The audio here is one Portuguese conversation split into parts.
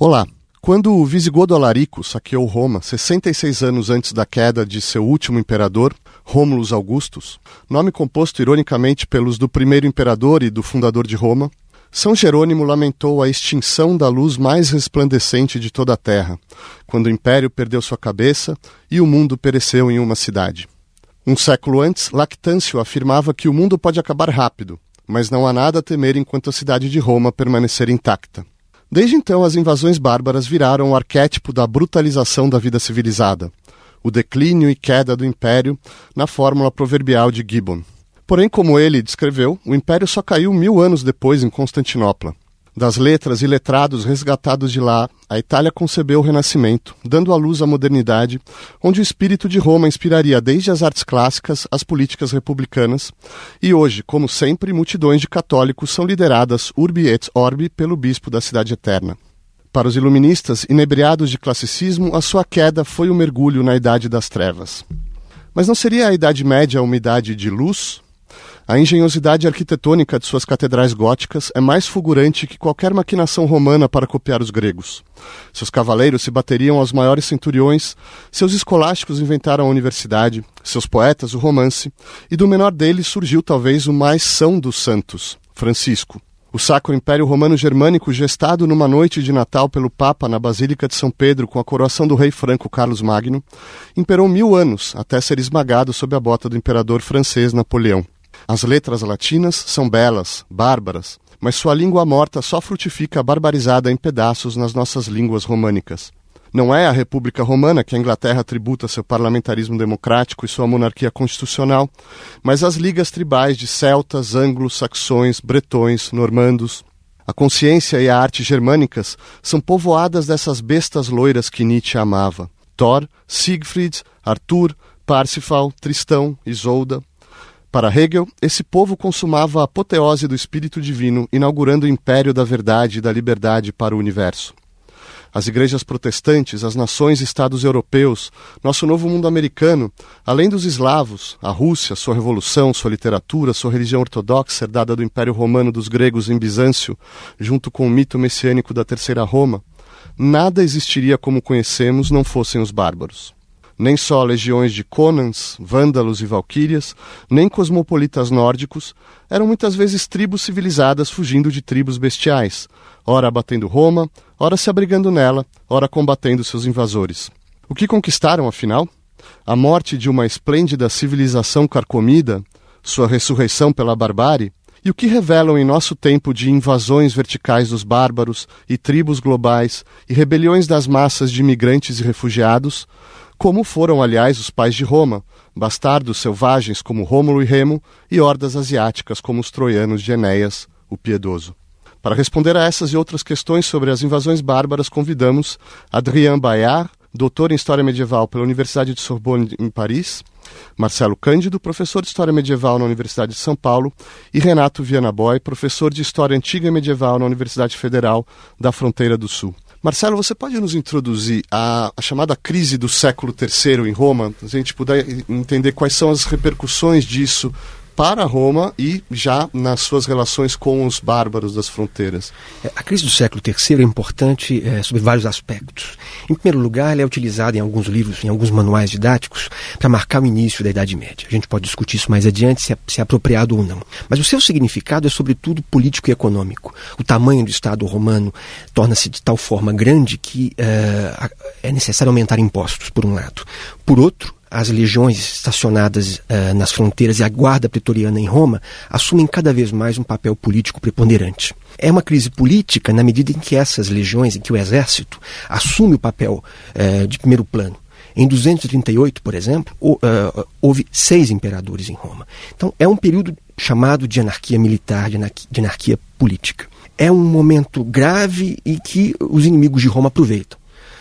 Olá. Quando o Visigodo Alarico saqueou Roma 66 anos antes da queda de seu último imperador, Rômulus Augustus, nome composto ironicamente pelos do primeiro imperador e do fundador de Roma, São Jerônimo lamentou a extinção da luz mais resplandecente de toda a terra, quando o império perdeu sua cabeça e o mundo pereceu em uma cidade. Um século antes, Lactâncio afirmava que o mundo pode acabar rápido, mas não há nada a temer enquanto a cidade de Roma permanecer intacta. Desde então, as invasões bárbaras viraram o arquétipo da brutalização da vida civilizada, o declínio e queda do império na fórmula proverbial de Gibbon. Porém, como ele descreveu, o império só caiu mil anos depois em Constantinopla. Das letras e letrados resgatados de lá, a Itália concebeu o Renascimento, dando à luz a modernidade, onde o espírito de Roma inspiraria desde as artes clássicas às políticas republicanas, e hoje, como sempre, multidões de católicos são lideradas urbi et orbi pelo bispo da Cidade Eterna. Para os iluministas, inebriados de classicismo, a sua queda foi o um mergulho na Idade das Trevas. Mas não seria a Idade Média uma idade de luz? A engenhosidade arquitetônica de suas catedrais góticas é mais fulgurante que qualquer maquinação romana para copiar os gregos. Seus cavaleiros se bateriam aos maiores centuriões, seus escolásticos inventaram a universidade, seus poetas o romance, e do menor deles surgiu talvez o mais são dos santos, Francisco. O Sacro Império Romano Germânico, gestado numa noite de Natal pelo Papa na Basílica de São Pedro com a coroação do rei franco Carlos Magno, imperou mil anos até ser esmagado sob a bota do imperador francês Napoleão. As letras latinas são belas, bárbaras, mas sua língua morta só frutifica barbarizada em pedaços nas nossas línguas românicas. Não é a República Romana que a Inglaterra tributa seu parlamentarismo democrático e sua monarquia constitucional, mas as ligas tribais de celtas, anglos, saxões, bretões, normandos. A consciência e a arte germânicas são povoadas dessas bestas loiras que Nietzsche amava. Thor, Siegfried, Arthur, Parsifal, Tristão, Isolda. Para Hegel, esse povo consumava a apoteose do espírito divino, inaugurando o império da verdade e da liberdade para o universo. As igrejas protestantes, as nações e estados europeus, nosso novo mundo americano, além dos eslavos, a Rússia, sua revolução, sua literatura, sua religião ortodoxa herdada do Império Romano dos gregos em Bizâncio, junto com o mito messiânico da Terceira Roma, nada existiria como conhecemos não fossem os bárbaros nem só legiões de Conans, vândalos e valquírias, nem cosmopolitas nórdicos, eram muitas vezes tribos civilizadas fugindo de tribos bestiais, ora abatendo Roma, ora se abrigando nela, ora combatendo seus invasores. O que conquistaram, afinal? A morte de uma esplêndida civilização carcomida, sua ressurreição pela barbárie, e o que revelam em nosso tempo de invasões verticais dos bárbaros e tribos globais e rebeliões das massas de imigrantes e refugiados, como foram, aliás, os pais de Roma, bastardos selvagens como Rômulo e Remo e hordas asiáticas como os troianos de Enéas, o Piedoso. Para responder a essas e outras questões sobre as invasões bárbaras, convidamos Adrien Bayard, doutor em História Medieval pela Universidade de Sorbonne, em Paris, Marcelo Cândido, professor de História Medieval na Universidade de São Paulo, e Renato Viana Boy, professor de História Antiga e Medieval na Universidade Federal da Fronteira do Sul. Marcelo, você pode nos introduzir a, chamada crise do século III em Roma? A gente puder entender quais são as repercussões disso para Roma e já nas suas relações com os bárbaros das fronteiras. É, a crise do século III é importante é, sob vários aspectos. Em primeiro lugar, ela é utilizada em alguns livros, em alguns manuais didáticos, para marcar o início da Idade Média. A gente pode discutir isso mais adiante, se é, se é apropriado ou não. Mas o seu significado é, sobretudo, político e econômico. O tamanho do Estado romano torna-se de tal forma grande que é, é necessário aumentar impostos, por um lado. Por outro, as legiões estacionadas uh, nas fronteiras e a guarda pretoriana em Roma assumem cada vez mais um papel político preponderante. É uma crise política na medida em que essas legiões, em que o exército assume o papel uh, de primeiro plano. Em 238, por exemplo, uh, houve seis imperadores em Roma. Então, é um período chamado de anarquia militar, de anarquia, de anarquia política. É um momento grave e que os inimigos de Roma aproveitam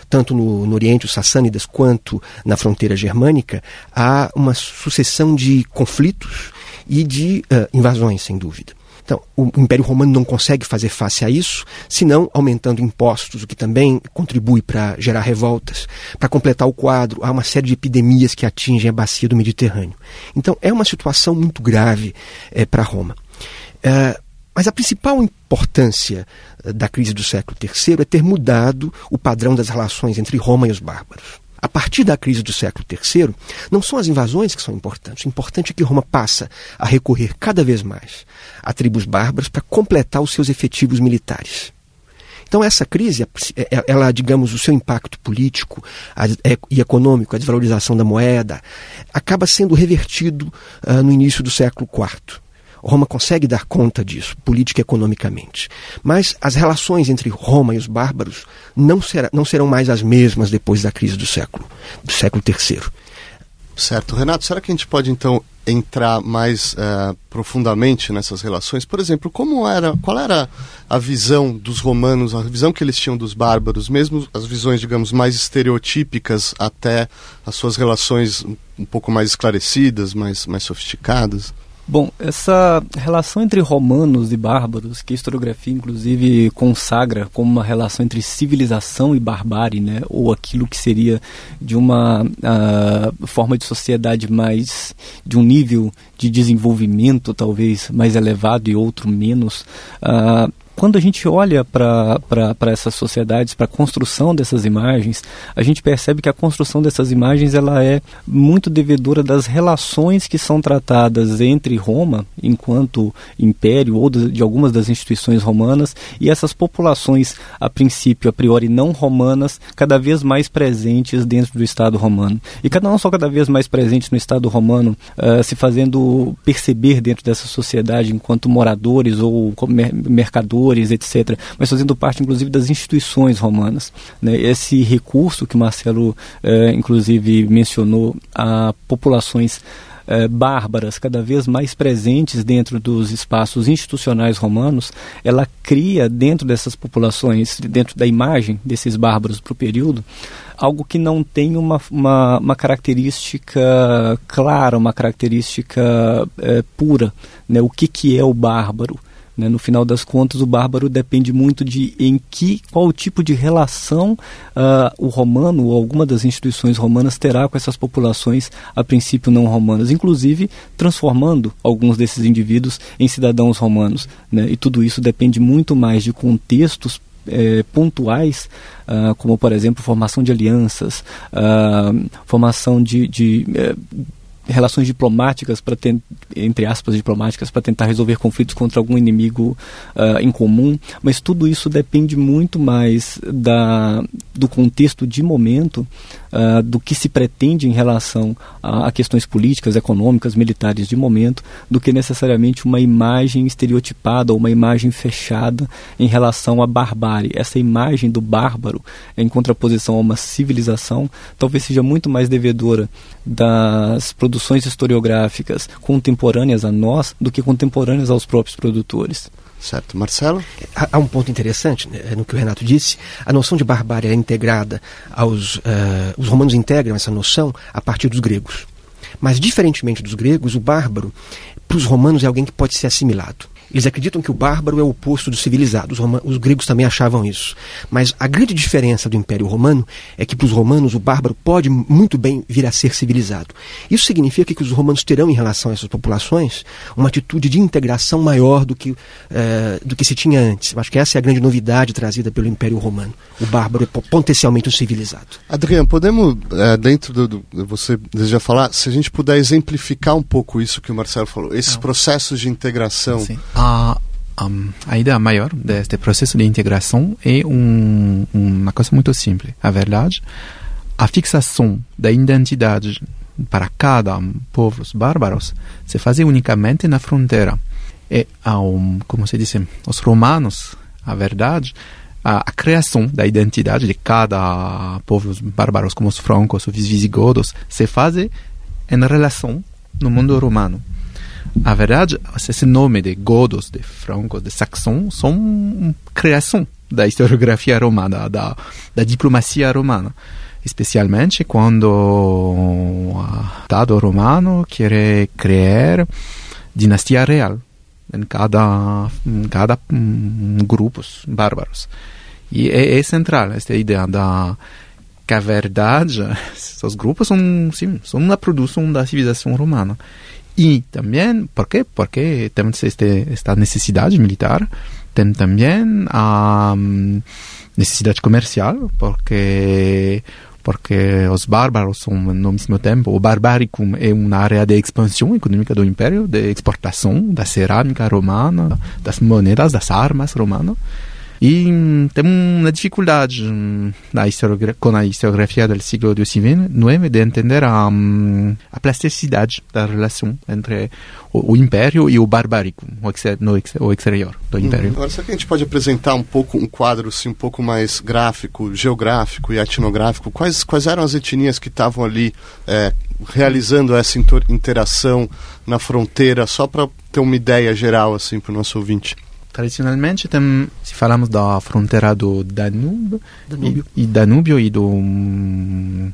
tanto no, no Oriente, os sassânidas, quanto na fronteira germânica, há uma sucessão de conflitos e de uh, invasões, sem dúvida. Então, o Império Romano não consegue fazer face a isso, senão aumentando impostos, o que também contribui para gerar revoltas. Para completar o quadro, há uma série de epidemias que atingem a bacia do Mediterrâneo. Então, é uma situação muito grave é, para Roma. É, Mas a principal importância eh, da crise do século III é ter mudado o padrão das relações entre Roma e os bárbaros. A partir da crise do século III, não são as invasões que são importantes. O importante é que Roma passa a recorrer cada vez mais a tribos bárbaras para completar os seus efetivos militares. Então essa crise, é, é, ela, digamos, o seu impacto político é, e econômico, a desvalorização da moeda, acaba sendo revertido uh, no início do século IV. Roma consegue dar conta disso, política e economicamente. Mas as relações entre Roma e os bárbaros não, será, não serão mais as mesmas depois da crise do século, do século III. Certo. Renato, será que a gente pode então entrar mais uh, profundamente nessas relações? Por exemplo, como era, qual era a visão dos romanos, a visão que eles tinham dos bárbaros, mesmo as visões, digamos, mais estereotípicas até as suas relações um pouco mais esclarecidas, mais, mais sofisticadas? Bom, essa relação entre romanos e bárbaros, que a historiografia inclusive consagra como uma relação entre civilização e barbárie, né, ou aquilo que seria de uma uh, forma de sociedade mais de um nível de desenvolvimento talvez mais elevado e outro menos, uh, quando a gente olha para essas sociedades, para a construção dessas imagens, a gente percebe que a construção dessas imagens ela é muito devedora das relações que são tratadas entre Roma, enquanto império, ou de, de algumas das instituições romanas, e essas populações, a princípio, a priori não romanas, cada vez mais presentes dentro do Estado romano. E cada não só cada vez mais presentes no Estado romano, uh, se fazendo perceber dentro dessa sociedade enquanto moradores ou mercadores etc., mas fazendo parte, inclusive, das instituições romanas. Né? Esse recurso que Marcelo, eh, inclusive, mencionou a populações eh, bárbaras cada vez mais presentes dentro dos espaços institucionais romanos, ela cria dentro dessas populações, dentro da imagem desses bárbaros para o período, algo que não tem uma, uma, uma característica clara, uma característica eh, pura. Né? O que, que é o bárbaro? Né? No final das contas, o bárbaro depende muito de em que, qual tipo de relação uh, o romano ou alguma das instituições romanas terá com essas populações a princípio não romanas, inclusive transformando alguns desses indivíduos em cidadãos romanos. Né? E tudo isso depende muito mais de contextos é, pontuais, uh, como por exemplo formação de alianças, uh, formação de, de é, relações diplomáticas para entre aspas diplomáticas para tentar resolver conflitos contra algum inimigo uh, em comum, mas tudo isso depende muito mais da do contexto de momento uh, do que se pretende em relação a, a, questões políticas, econômicas, militares de momento, do que necessariamente uma imagem estereotipada ou uma imagem fechada em relação à barbárie. Essa imagem do bárbaro, em contraposição a uma civilização, talvez seja muito mais devedora das produções historiográficas contemporâneas a nós do que contemporâneas aos próprios produtores. Certo. Marcelo? Há um ponto interessante né, no que o Renato disse. A noção de barbárie é integrada aos. Uh, os romanos integram essa noção a partir dos gregos. Mas, diferentemente dos gregos, o bárbaro, para os romanos, é alguém que pode ser assimilado. Eles acreditam que o bárbaro é o oposto do civilizado. Os, os, gregos também achavam isso. Mas a grande diferença do Império Romano é que para os romanos o bárbaro pode muito bem vir a ser civilizado. Isso significa que os romanos terão em relação a essas populações uma atitude de integração maior do que, eh, do que se tinha antes. Eu acho que essa é a grande novidade trazida pelo Império Romano. O bárbaro é potencialmente um civilizado. Adriano, podemos, é, dentro do, do, Você deseja falar, se a gente puder exemplificar um pouco isso que o Marcelo falou, esses Não. processos de integração. Sim a, a ideia maior deste processo de integração é um, uma coisa muito simples. A verdade, a fixação da identidade para cada povo bárbaros se fazia unicamente na fronteira. E, ao, como se diz, os romanos, a verdade, a, a, criação da identidade de cada povo bárbaros, como os francos, os visigodos, se faz em relação no mundo romano. A verdade, esse nome de godos, de francos, de saxons, são criação da historiografia romana, da, da diplomacia romana. Especialmente quando o Estado romano quer criar dinastia real em cada, em cada um, grupos bárbaros. E é, é central esta ideia da que a verdade, esses grupos são, sim, são uma produção da civilização romana E também, por quê? Porque temos este, esta necessidade militar, tem também um, necessidade comercial, porque porque os bárbaros são no mesmo tempo o Barbaricum é uma área de expansão econômica do império de exportação da cerâmica romana das moedas das armas romanas e tem uma dificuldade na com a historiografia do século XIX de entender a, a plasticidade da relação entre o, o império e o barbárico o, exer, no, o exterior do império. Hum, agora, será que a gente pode apresentar um pouco um quadro assim, um pouco mais gráfico, geográfico e etnográfico? Quais, quais eram as etnias que estavam ali é, realizando essa interação na fronteira, só para ter uma ideia geral assim para o nosso ouvinte? Tradicionalmente, tem, se falamos da fronteira do Danúbio, Danúbio. E, e Danúbio e do hum,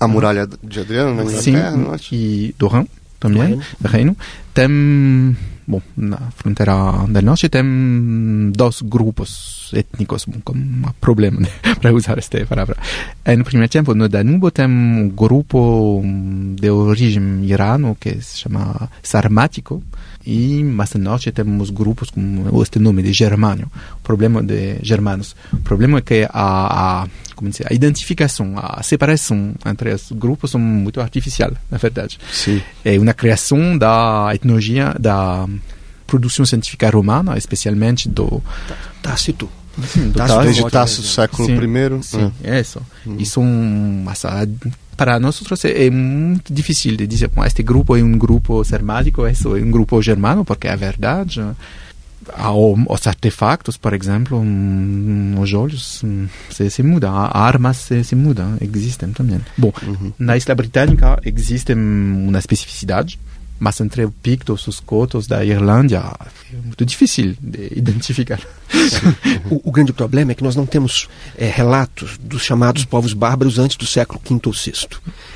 a muralha de Adriano na Inglaterra, Sim, e do Rhin também, do Reino. Tem, bom, na fronteira do norte tem dois grupos étnicos, bom, com um problema né, para usar esta palavra. No primeiro tempo, no Danúbio tem um grupo de origem irano que se chama Sarmático, e mais no norte temos grupos com este nome de germânio, o problema de germanos. O problema é que a, a como dizer, a identificação, a separação entre os grupos são muito artificial, na verdade. Sim. É uma criação da etnologia, da produção científica romana, especialmente do Tácito. Sim, do Tácito, desde Tácito, século I. Sim, é isso. Hum. E são, para nós é muito difícil de dizer, bom, este grupo é um grupo sermático, é um grupo germano, porque é verdade. Os artefactos, por exemplo, os olhos se, se mudam, armas se, se mudam, existem também. Bom, uhum. na Isla Britânica existe uma especificidade mas entre pictos, os cotos da Irlândia, é muito difícil de identificar. o, o, grande problema é que nós não temos é, relatos dos chamados povos bárbaros antes do século V ou VI.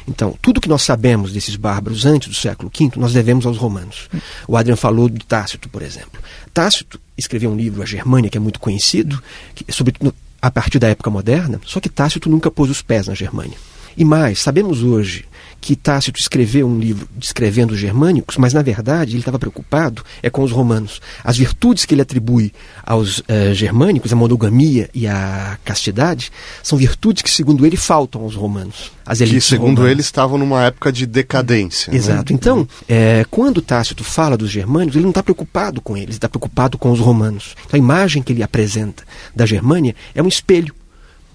Então, tudo que nós sabemos desses bárbaros antes do século V, nós devemos aos romanos. O Adrian falou de Tácito, por exemplo. Tácito escreveu um livro, A Germânia, que é muito conhecido, que, sobre, a partir da época moderna, só que Tácito nunca pôs os pés na Germânia. E mais, sabemos hoje que Tácito escreveu um livro descrevendo os germânicos, mas na verdade ele estava preocupado é com os romanos. As virtudes que ele atribui aos uh, germânicos, a monogamia e a castidade, são virtudes que, segundo ele, faltam aos romanos. As elites que, segundo romanas. ele, estavam numa época de decadência. Né? Exato. Né? Então, é, quando Tácito fala dos germânicos, ele não está preocupado com eles, está preocupado com os romanos. Então, a imagem que ele apresenta da Germânia é um espelho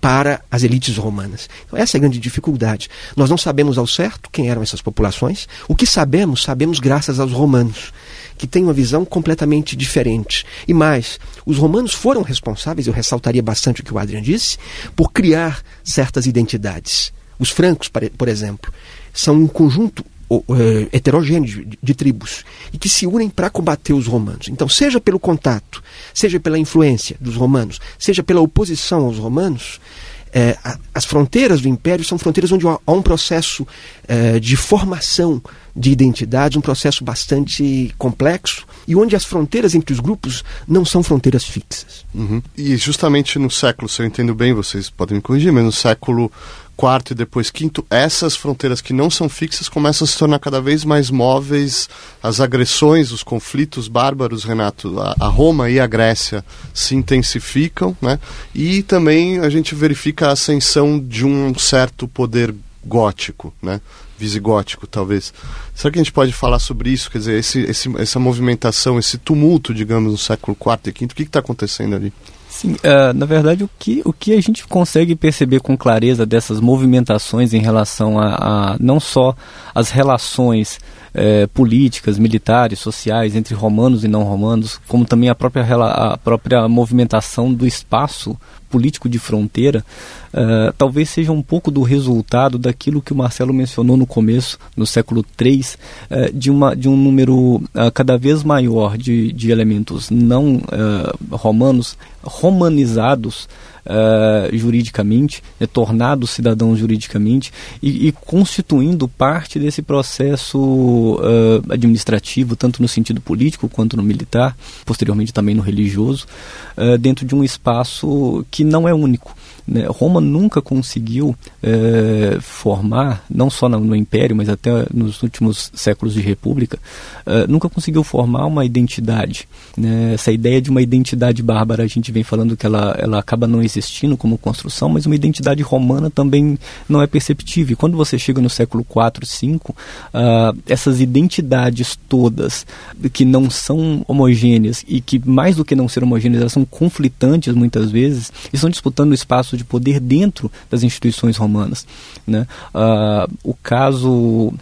para as elites romanas. Então, essa é a grande dificuldade. Nós não sabemos ao certo quem eram essas populações. O que sabemos, sabemos graças aos romanos, que têm uma visão completamente diferente. E mais, os romanos foram responsáveis, eu ressaltaria bastante o que o Adrian disse, por criar certas identidades. Os francos, por exemplo, são um conjunto uh, heterogêneo de, de, tribos e que se unem para combater os romanos. Então, seja pelo contato, seja pela influência dos romanos, seja pela oposição aos romanos, eh, a, as fronteiras do império são fronteiras onde há, há um processo eh, de formação de identidade, um processo bastante complexo e onde as fronteiras entre os grupos não são fronteiras fixas. Uhum. E justamente no século, se eu entendo bem, vocês podem me corrigir, mas no século quarto e depois quinto, essas fronteiras que não são fixas começam a se tornar cada vez mais móveis, as agressões, os conflitos bárbaros, Renato, a, Roma e a Grécia se intensificam, né? E também a gente verifica a ascensão de um certo poder gótico, né? Visigótico, talvez. Será que a gente pode falar sobre isso? Quer dizer, esse, esse, essa movimentação, esse tumulto, digamos, no século IV e V, o que está acontecendo ali? Sim, uh, na verdade, o que, o que a gente consegue perceber com clareza dessas movimentações em relação a, a não só as relações eh, políticas, militares, sociais entre romanos e não romanos, como também a própria, a própria movimentação do espaço político de fronteira, uh, talvez seja um pouco do resultado daquilo que o Marcelo mencionou no começo, no século III, uh, de, uma, de um número uh, cada vez maior de, de elementos não romanos, romanizados, uh, juridicamente, é, tornados cidadãos juridicamente e, e, constituindo parte desse processo uh, administrativo, tanto no sentido político quanto no militar, posteriormente também no religioso, uh, dentro de um espaço que não é único. Né? Roma nunca conseguiu é, formar, não só no, no, Império, mas até nos últimos séculos de República, é, nunca conseguiu formar uma identidade. Né? Essa ideia de uma identidade bárbara, a gente vem falando que ela, ela acaba não existindo como construção, mas uma identidade romana também não é perceptível. E quando você chega no século IV, V, uh, essas identidades todas que não são homogêneas e que, mais do que não ser homogêneas, elas são conflitantes muitas vezes, estão disputando o espaço de poder dentro das instituições romanas. Né? Uh, o caso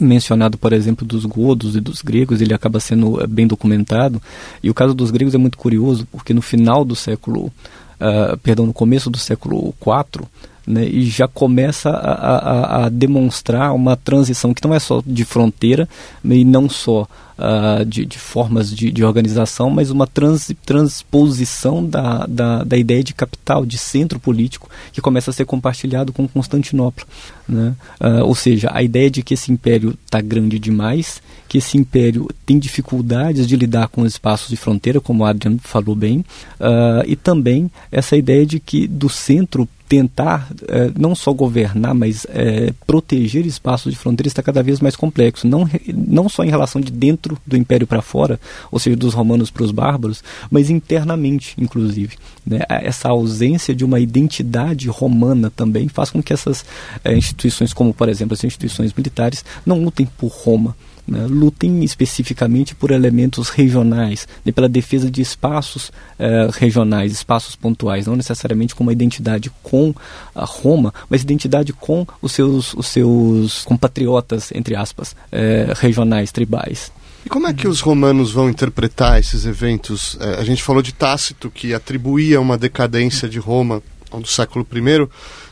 mencionado, por exemplo, dos godos e dos gregos, ele acaba sendo eh, bem documentado. E o caso dos gregos é muito curioso, porque no final do século, uh, perdão, no começo do século IV, né, e já começa a, a, a, demonstrar uma transição que não é só de fronteira e não só uh, de, de, formas de, de, organização, mas uma trans, transposição da, da, da, ideia de capital, de centro político, que começa a ser compartilhado com Constantinopla. Né? Uh, ou seja, a ideia de que esse império está grande demais, que esse império tem dificuldades de lidar com os espaços de fronteira, como o Adrian falou bem, uh, e também essa ideia de que do centro tentar eh, não só governar, mas eh, proteger espaços de fronteira está cada vez mais complexo. Não, não só em relação de dentro do império para fora, ou seja, dos romanos para os bárbaros, mas internamente, inclusive. Né? Essa ausência de uma identidade romana também faz com que essas eh, instituições, como por exemplo as instituições militares, não lutem por Roma né, lutem especificamente por elementos regionais, né, pela defesa de espaços eh, regionais, espaços pontuais, não necessariamente com uma identidade com a Roma, mas identidade com os seus, os seus compatriotas, entre aspas, eh, regionais, tribais. E como é que os romanos vão interpretar esses eventos? Eh, a gente falou de Tácito, que atribuía uma decadência de Roma no século I,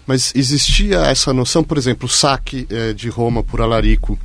mas existia essa noção, por exemplo, o saque de Roma por Alarico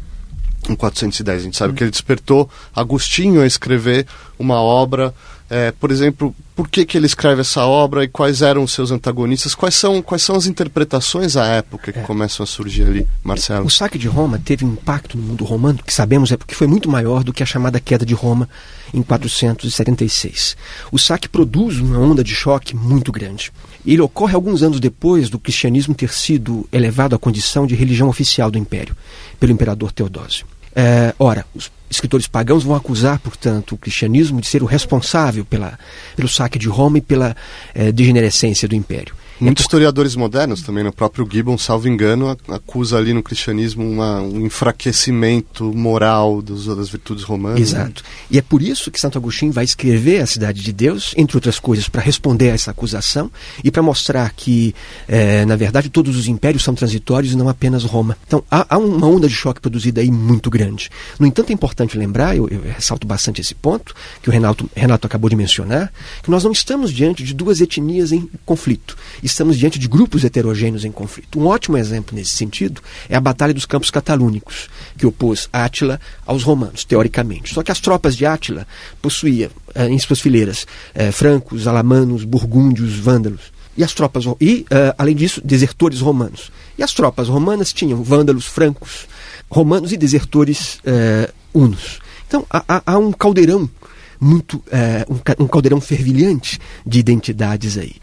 em 410. A gente sabe que ele despertou Agostinho a escrever uma obra. É, por exemplo, por que, que ele escreve essa obra e quais eram os seus antagonistas? Quais são, quais são as interpretações à época que é. começam a surgir ali, Marcelo? O saque de Roma teve um impacto no mundo romano, que sabemos é porque foi muito maior do que a chamada queda de Roma em 476. O saque produz uma onda de choque muito grande. Ele ocorre alguns anos depois do cristianismo ter sido elevado à condição de religião oficial do império, pelo imperador Teodósio. É, ora, os escritores pagãos vão acusar, portanto, o cristianismo de ser o responsável pela, pelo saque de Roma e pela é, degenerescência do império. Muitos historiadores modernos também, o próprio Gibbon, salvo engano, acusa ali no cristianismo uma, um enfraquecimento moral dos, das virtudes romanas. Né? Exato. Né? E é por isso que Santo Agostinho vai escrever a Cidade de Deus, entre outras coisas, para responder a essa acusação e para mostrar que, é, na verdade, todos os impérios são transitórios e não apenas Roma. Então, há, há uma onda de choque produzida aí muito grande. No entanto, é importante lembrar, eu, eu ressalto bastante esse ponto, que o Renato, Renato acabou de mencionar, que nós não estamos diante de duas etnias em conflito estamos diante de grupos heterogêneos em conflito. Um ótimo exemplo nesse sentido é a Batalha dos Campos Catalúnicos, que opôs Átila aos romanos, teoricamente. Só que as tropas de Átila possuíam eh, em suas fileiras eh, francos, alamanos, burgúndios, vândalos. E as tropas e uh, além disso desertores romanos. E as tropas romanas tinham vândalos, francos, romanos e desertores hunos. Então há, há, um caldeirão muito um caldeirão fervilhante de identidades aí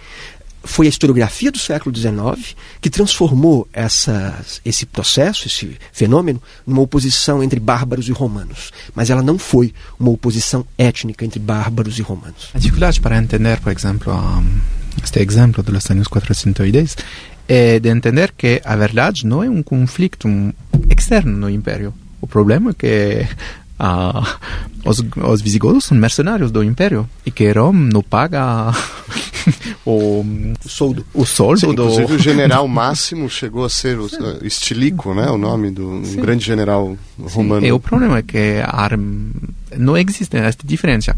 foi a historiografia do século XIX que transformou esse processo, esse fenômeno, numa oposição entre bárbaros e romanos. Mas ela não foi uma oposição étnica entre bárbaros e romanos. A dificuldade para entender, por exemplo, este exemplo dos anos 410 é de entender que a verdade não é um conflito externo no Império. O problema é que uh, os, os visigodos são mercenários do Império e que Roma não paga o soldo. O soldo Sim, do... Inclusive o general Máximo chegou a ser o, uh, Estilico, né? O nome do um grande general romano. E o problema é que não existe esta diferença.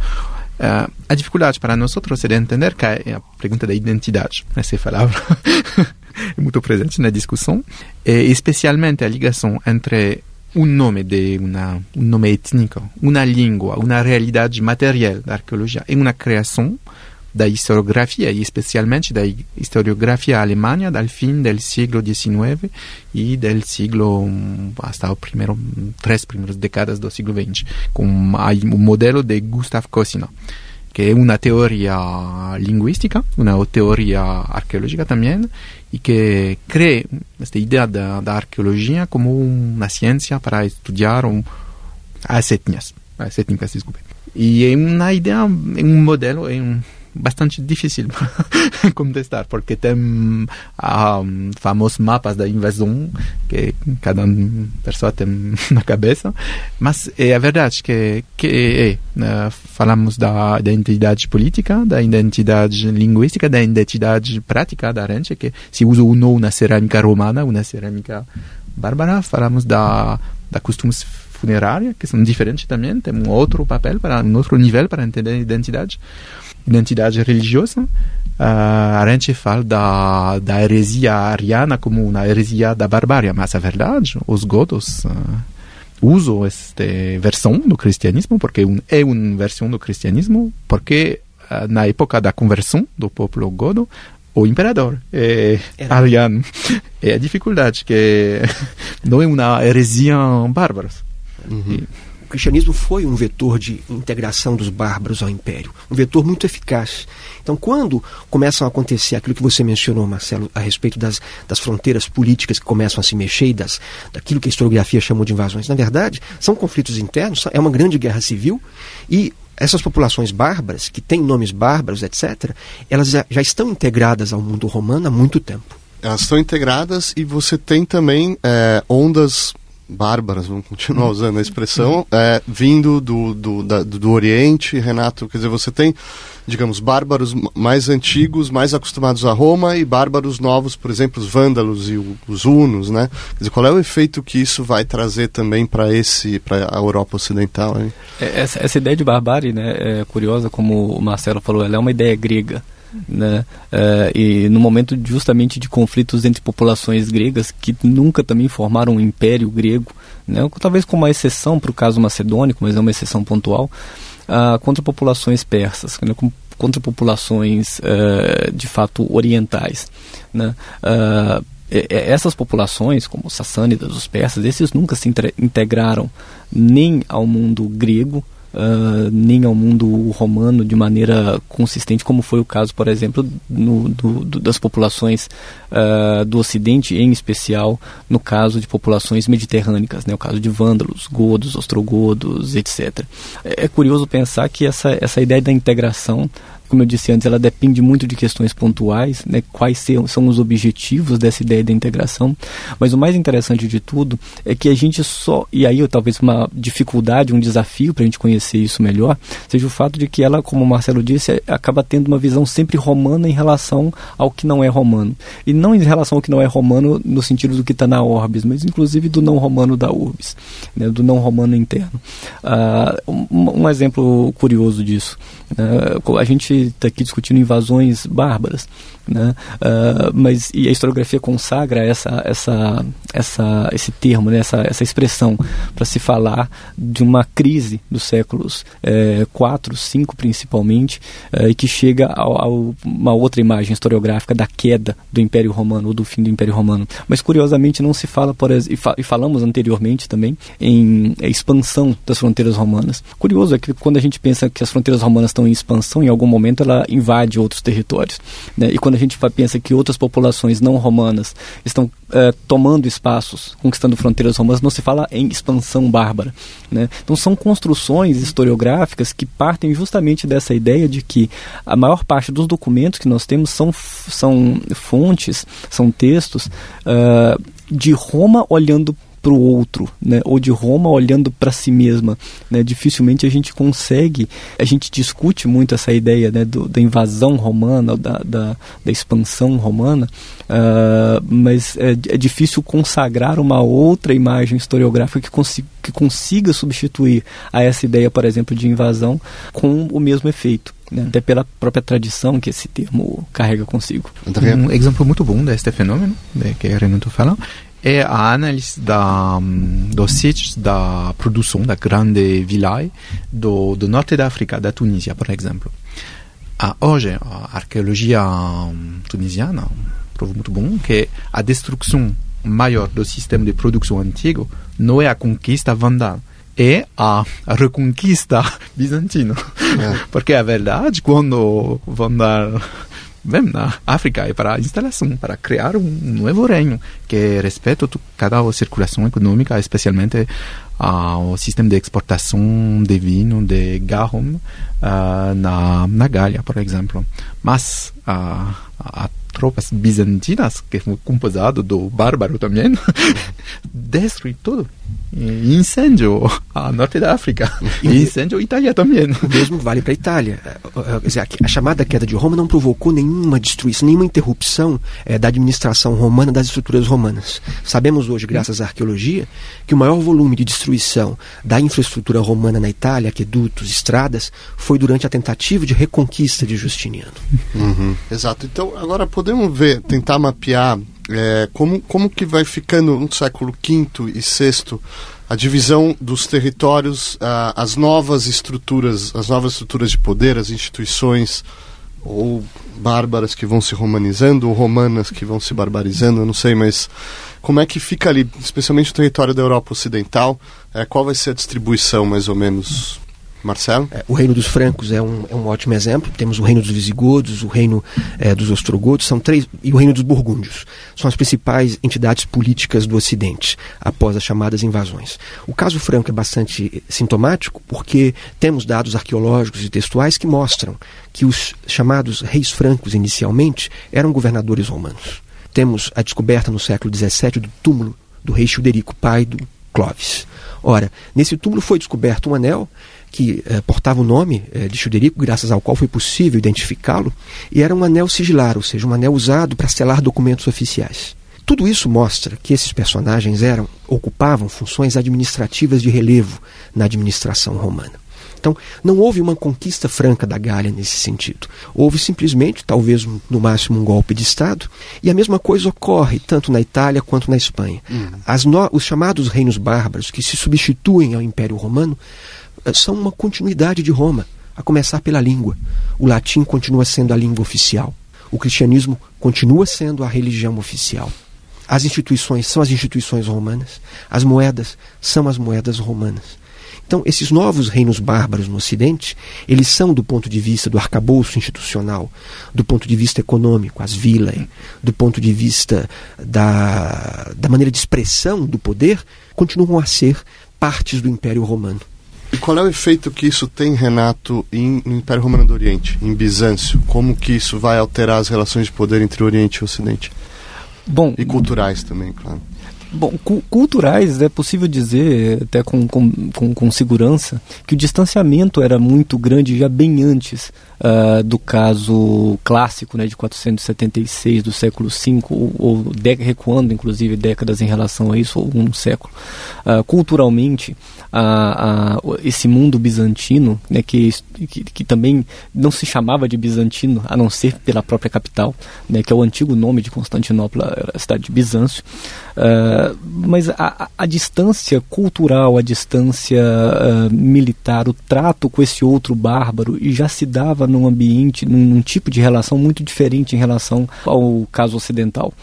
Uh, a dificuldade para nós é de entender que é a pergunta da identidade, essa palavra é muito presente na discussão, e especialmente a ligação entre um nome de uma um nome étnico, uma língua, uma realidade material da arqueologia e uma criação da historiografia e especialmente da historiografia alemã do fim do século XIX e do século hasta o primeiro três primeiras décadas do século XX com o modelo de Gustav Kossinna que é uma teoria linguística, uma teoria arqueológica também, e que cria esta ideia da, da arqueologia como uma ciência para estudar um, as etnias, as desculpe. E é uma ideia, é um modelo, é um bastante difícil contestar, porque tem um, famosos mapas da invasão que cada pessoa tem na cabeça, mas é a verdade que, que é, falamos da, da identidade política, da identidade linguística, da identidade prática da gente, que se usa ou não na cerâmica romana ou na cerâmica bárbara, falamos da, da costumes funerária, que são diferentes também, tem um outro papel, para um outro nível para entender a identidade identidade religiosa. Uh, a gente fala da, da heresia ariana como uma heresia da barbárie, mas a verdade, os godos uh, usam esta versão do cristianismo, porque é uma versão do cristianismo, porque uh, na época da conversão do povo godo, o imperador é Era. ariano. É a dificuldade, que não é uma heresia bárbara. Uhum. E, cristianismo foi um vetor de integração dos bárbaros ao império, um vetor muito eficaz. Então, quando começam a acontecer aquilo que você mencionou, Marcelo, a respeito das, das fronteiras políticas que começam a se mexer e das, daquilo que a historiografia chamou de invasões, na verdade, são conflitos internos, é uma grande guerra civil e essas populações bárbaras, que têm nomes bárbaros, etc., elas já, já estão integradas ao mundo romano há muito tempo. Elas estão integradas e você tem também é, ondas bárbaras, vamos continuar usando a expressão, é, vindo do, do, da, do Oriente, Renato, quer dizer, você tem, digamos, bárbaros mais antigos, mais acostumados a Roma, e bárbaros novos, por exemplo, os vândalos e os hunos, né? Quer dizer, qual é o efeito que isso vai trazer também para esse, para a Europa Ocidental? Hein? É, essa, essa ideia de barbárie, né, é curiosa, como o Marcelo falou, ela é uma ideia grega né? Uh, e no momento justamente de conflitos entre populações gregas que nunca também formaram um império grego, né? talvez com uma exceção para o caso macedônico, mas é uma exceção pontual, uh, contra populações persas, né? contra populações uh, de fato orientais. Né? essas populações, como os sassânidas, os persas, esses nunca se integraram nem ao mundo grego, uh, nem ao mundo romano de maneira consistente, como foi o caso, por exemplo, no, do, do, das populações uh, do Ocidente, em especial no caso de populações mediterrânicas, né, o caso de vândalos, godos, ostrogodos, etc. É, é curioso pensar que essa, essa ideia da integração como eu disse antes, ela depende muito de questões pontuais, né, quais são os objetivos dessa ideia da integração, mas o mais interessante de tudo é que a gente só, e aí talvez uma dificuldade, um desafio para a gente conhecer isso melhor, seja o fato de que ela, como o Marcelo disse, acaba tendo uma visão sempre romana em relação ao que não é romano. E não em relação ao que não é romano no sentido do que está na orbis, mas inclusive do não romano da urbis, né, do não romano interno. Uh, um, um exemplo curioso disso. Uh, a gente está aqui discutindo invasões bárbaras, né? Uh, mas e a historiografia consagra essa, essa, essa, esse termo, né? essa, essa expressão para se falar de uma crise dos séculos é, 4, 5 principalmente, é, e que chega a, a, uma outra imagem historiográfica da queda do Império Romano ou do fim do Império Romano. Mas curiosamente não se fala, por e, fa, e falamos anteriormente também, em é, expansão das fronteiras romanas. Curioso é que quando a gente pensa que as fronteiras romanas estão em expansão, em algum momento ela invade outros territórios. Né? E quando a gente pensa que outras populações não romanas estão é, tomando espaços, conquistando fronteiras romanas, não se fala em expansão bárbara. Né? Então são construções historiográficas que partem justamente dessa ideia de que a maior parte dos documentos que nós temos são, são fontes, são textos uh, de Roma olhando para o outro, né? ou de Roma olhando para si mesma. Né? Dificilmente a gente consegue, a gente discute muito essa ideia né? Do, da invasão romana, da, da, da expansão romana, uh, mas é, é, difícil consagrar uma outra imagem historiográfica que, consiga, que consiga substituir a essa ideia, por exemplo, de invasão com o mesmo efeito. Né? Até pela própria tradição que esse termo carrega consigo. Um exemplo muito bom deste fenômeno, né, que Renato falou, é a análise da, dos sítios da produção da grande village do, do norte da África, da Tunísia, por exemplo. Ah, hoje, a arqueologia tunisiana prova muito bom que a destruição maior do sistema de produção antigo não é a conquista vandal, é a reconquista bizantina. É. Porque a verdade, quando vão dar vem na África é para a instalação, para criar um novo reino que respeita cada circulação econômica, especialmente uh, o sistema de exportação de vinho de garum uh, na, na Gália, por exemplo. Mas uh, a tropas bizantinas, que foi composado do bárbaro também, destruiu tudo. E incêndio a norte da África. E incêndio a Itália também. O mesmo vale para a Itália. Quer dizer, a chamada queda de Roma não provocou nenhuma destruição, nenhuma interrupção é, da administração romana, das estruturas romanas. Sabemos hoje, graças à arqueologia, que o maior volume de destruição da infraestrutura romana na Itália, aquedutos, estradas, foi durante a tentativa de reconquista de Justiniano. Uhum. Exato. Então, agora podemos ver, tentar mapear é, como, como que vai ficando no século V e VI a divisão dos territórios, as novas estruturas, as novas estruturas de poder, as instituições ou bárbaras que vão se romanizando ou romanas que vão se barbarizando, eu não sei, mas como é que fica ali, especialmente o território da Europa Ocidental, é, qual vai ser a distribuição mais ou menos Marcelo? É, o reino dos francos é um, é um ótimo exemplo. Temos o reino dos visigodos, o reino é, dos ostrogodos, são três e o reino dos burgúndios. São as principais entidades políticas do Ocidente após as chamadas invasões. O caso franco é bastante sintomático porque temos dados arqueológicos e textuais que mostram que os chamados reis francos inicialmente eram governadores romanos. Temos a descoberta no século XVII do túmulo do rei Childerico, pai do Clovis. Ora, nesse túmulo foi descoberto um anel que eh, portava o nome eh, de Childerico, graças ao qual foi possível identificá-lo, e era um anel sigilar, ou seja, um anel usado para selar documentos oficiais. Tudo isso mostra que esses personagens eram ocupavam funções administrativas de relevo na administração romana. Então, não houve uma conquista franca da Gália nesse sentido. Houve simplesmente, talvez no máximo, um golpe de Estado. E a mesma coisa ocorre tanto na Itália quanto na Espanha. Uhum. No, os chamados reinos bárbaros, que se substituem ao Império Romano, são uma continuidade de Roma, a começar pela língua. O latim continua sendo a língua oficial. O cristianismo continua sendo a religião oficial. As instituições são as instituições romanas. As moedas são as moedas romanas. Então, esses novos reinos bárbaros no Ocidente, eles são, do ponto de vista do arcabouço institucional, do ponto de vista econômico, as vilas, do ponto de vista da, da maneira de expressão do poder, continuam a ser partes do Império Romano. E qual é o efeito que isso tem, Renato, em, no Império Romano do Oriente, em Bizâncio? Como que isso vai alterar as relações de poder entre o Oriente e o Ocidente? Bom, e culturais também, claro. Bom, cu culturais é possível dizer, até com, com, com, com, segurança, que o distanciamento era muito grande já bem antes uh, do caso clássico né, de 476 do século V, ou, ou recuando inclusive décadas em relação a isso, ou um século. Uh, culturalmente, a, esse mundo bizantino, né, que, que, que, também não se chamava de bizantino, a não ser pela própria capital, né, que é o antigo nome de Constantinopla, a cidade de Bizâncio. Uh, mas a, a, distância cultural, a distância uh, militar, o trato com esse outro bárbaro, já se dava num ambiente, num, num tipo de relação muito diferente em relação ao caso ocidental.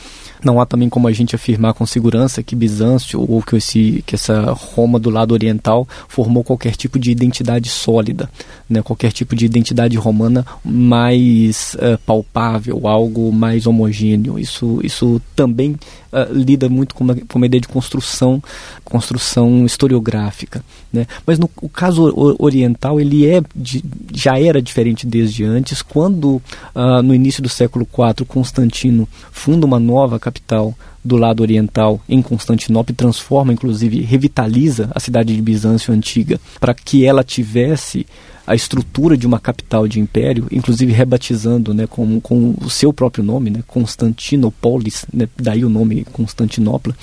Não há também como a gente afirmar com segurança que Bizâncio ou que, esse, que essa Roma do lado oriental formou qualquer tipo de identidade sólida, né? qualquer tipo de identidade romana mais uh, palpável, algo mais homogêneo. Isso, isso também uh, lida muito com uma, com uma ideia de construção, construção historiográfica. Né? Mas no o caso oriental ele é de, já era diferente desde antes, quando uh, no início do século IV Constantino funda uma nova capital do lado oriental em Constantinopla e transforma, inclusive, revitaliza a cidade de Bizâncio antiga para que ela tivesse a estrutura de uma capital de império, inclusive rebatizando né, com, com o seu próprio nome, né, Constantinopolis, né, daí o nome Constantinopla.